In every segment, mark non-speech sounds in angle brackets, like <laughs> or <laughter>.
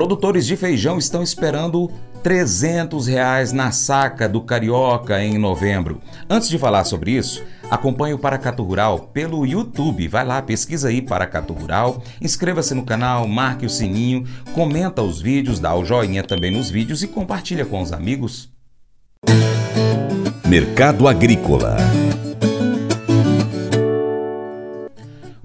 Produtores de feijão estão esperando 300 reais na saca do Carioca em novembro. Antes de falar sobre isso, acompanhe o Paracato Rural pelo YouTube. Vai lá, pesquisa aí Paracato Rural, inscreva-se no canal, marque o sininho, comenta os vídeos, dá o joinha também nos vídeos e compartilha com os amigos. Mercado Agrícola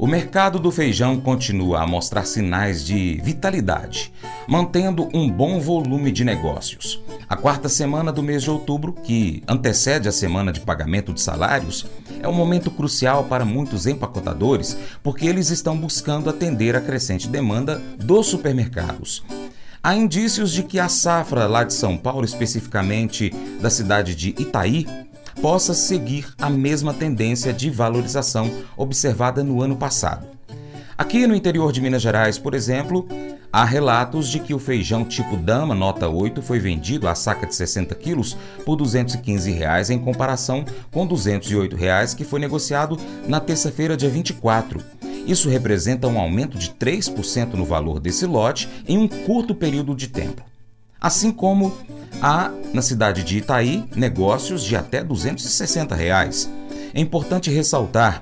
O mercado do feijão continua a mostrar sinais de vitalidade, mantendo um bom volume de negócios. A quarta semana do mês de outubro, que antecede a semana de pagamento de salários, é um momento crucial para muitos empacotadores, porque eles estão buscando atender a crescente demanda dos supermercados. Há indícios de que a safra lá de São Paulo, especificamente da cidade de Itaí, possa seguir a mesma tendência de valorização observada no ano passado. Aqui no interior de Minas Gerais, por exemplo, há relatos de que o feijão tipo Dama nota 8 foi vendido a saca de 60 quilos por 215 reais, em comparação com 208 reais que foi negociado na terça-feira, dia 24. Isso representa um aumento de 3% no valor desse lote em um curto período de tempo. Assim como há, na cidade de Itaí, negócios de até 260 reais. É importante ressaltar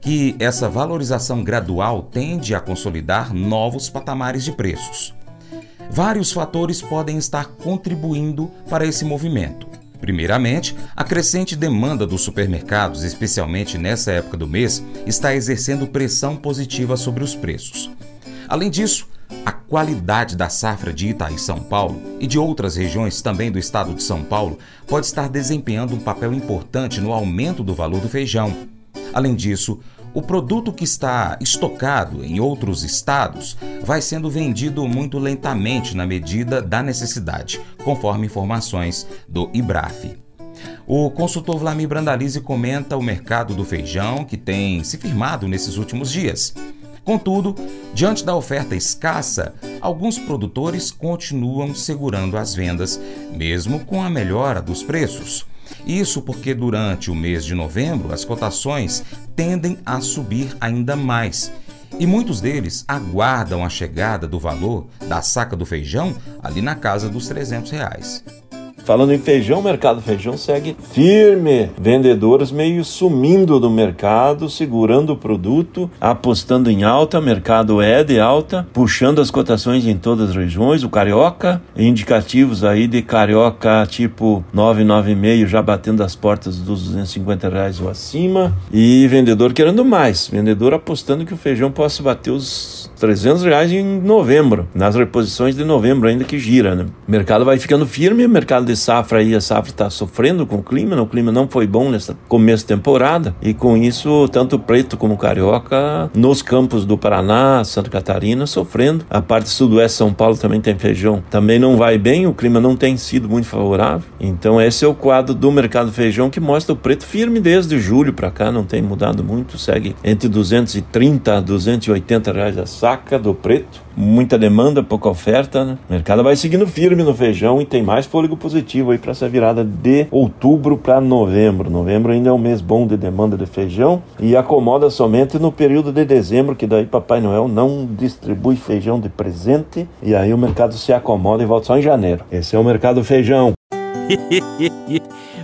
que essa valorização gradual tende a consolidar novos patamares de preços. Vários fatores podem estar contribuindo para esse movimento. Primeiramente, a crescente demanda dos supermercados, especialmente nessa época do mês, está exercendo pressão positiva sobre os preços. Além disso, a qualidade da safra de Itaí São Paulo e de outras regiões também do estado de São Paulo pode estar desempenhando um papel importante no aumento do valor do feijão. Além disso, o produto que está estocado em outros estados vai sendo vendido muito lentamente na medida da necessidade, conforme informações do IBRAF. O consultor Vlamir Brandalize comenta o mercado do feijão que tem se firmado nesses últimos dias. Contudo, diante da oferta escassa, alguns produtores continuam segurando as vendas, mesmo com a melhora dos preços. Isso porque durante o mês de novembro as cotações tendem a subir ainda mais. E muitos deles aguardam a chegada do valor da saca do feijão ali na casa dos 300 reais. Falando em feijão, o mercado feijão segue firme. Vendedores meio sumindo do mercado, segurando o produto, apostando em alta. Mercado é de alta, puxando as cotações em todas as regiões. O carioca, indicativos aí de carioca tipo 996 já batendo as portas dos 250 reais ou acima. E vendedor querendo mais. Vendedor apostando que o feijão possa bater os 300 reais em novembro, nas reposições de novembro ainda que gira, né? O mercado vai ficando firme, o mercado de safra aí, a safra está sofrendo com o clima, né? o clima não foi bom nessa começo de temporada, e com isso, tanto preto como carioca, nos campos do Paraná, Santa Catarina, sofrendo. A parte sudoeste São Paulo também tem feijão, também não vai bem, o clima não tem sido muito favorável. Então esse é o quadro do mercado feijão que mostra o preto firme desde julho para cá, não tem mudado muito, segue entre 230 a 280 reais a saca do preto. Muita demanda, pouca oferta, né? O mercado vai seguindo firme no feijão e tem mais fôlego positivo aí para essa virada de outubro para novembro. Novembro ainda é um mês bom de demanda de feijão e acomoda somente no período de dezembro, que daí Papai Noel não distribui feijão de presente e aí o mercado se acomoda e volta só em janeiro. Esse é o mercado feijão. <laughs>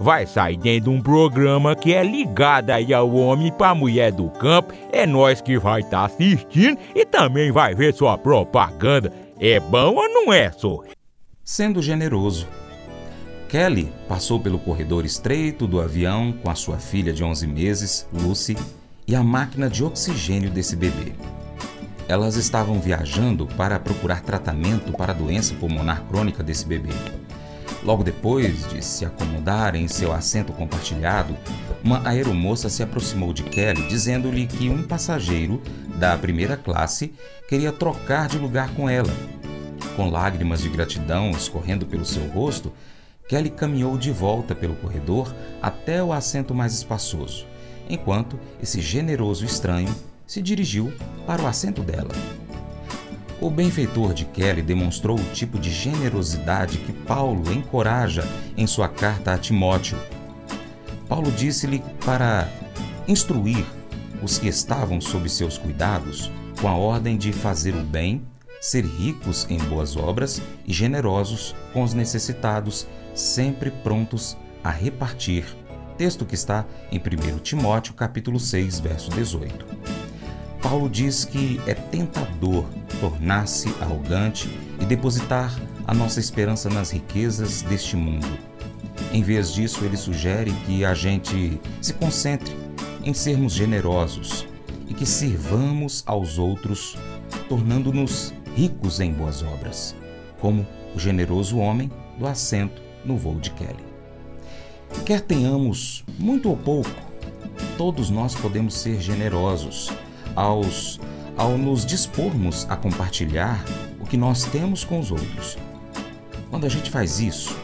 vai sair dentro de um programa que é ligado aí ao homem para mulher do campo. É nós que vai estar tá assistindo e também vai ver sua propaganda. É bom ou não é, só? Sendo generoso. Kelly passou pelo corredor estreito do avião com a sua filha de 11 meses, Lucy, e a máquina de oxigênio desse bebê. Elas estavam viajando para procurar tratamento para a doença pulmonar crônica desse bebê. Logo depois de se acomodar em seu assento compartilhado, uma aeromoça se aproximou de Kelly dizendo-lhe que um passageiro da primeira classe queria trocar de lugar com ela. Com lágrimas de gratidão escorrendo pelo seu rosto, Kelly caminhou de volta pelo corredor até o assento mais espaçoso, enquanto esse generoso estranho se dirigiu para o assento dela. O benfeitor de Kelly demonstrou o tipo de generosidade que Paulo encoraja em sua carta a Timóteo. Paulo disse-lhe para instruir os que estavam sob seus cuidados com a ordem de fazer o bem, ser ricos em boas obras e generosos com os necessitados, sempre prontos a repartir. Texto que está em 1 Timóteo, capítulo 6, verso 18. Paulo diz que é tentador tornar-se arrogante e depositar a nossa esperança nas riquezas deste mundo. Em vez disso, ele sugere que a gente se concentre em sermos generosos e que sirvamos aos outros, tornando-nos ricos em boas obras, como o generoso homem do assento no voo de Kelly. Quer tenhamos muito ou pouco, todos nós podemos ser generosos aos, ao nos dispormos a compartilhar o que nós temos com os outros. Quando a gente faz isso,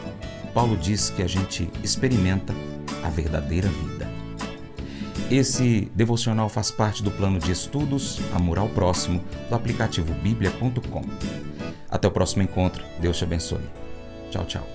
Paulo diz que a gente experimenta a verdadeira vida. Esse devocional faz parte do plano de estudos Amor ao Próximo do aplicativo bíblia.com. Até o próximo encontro. Deus te abençoe. Tchau, tchau.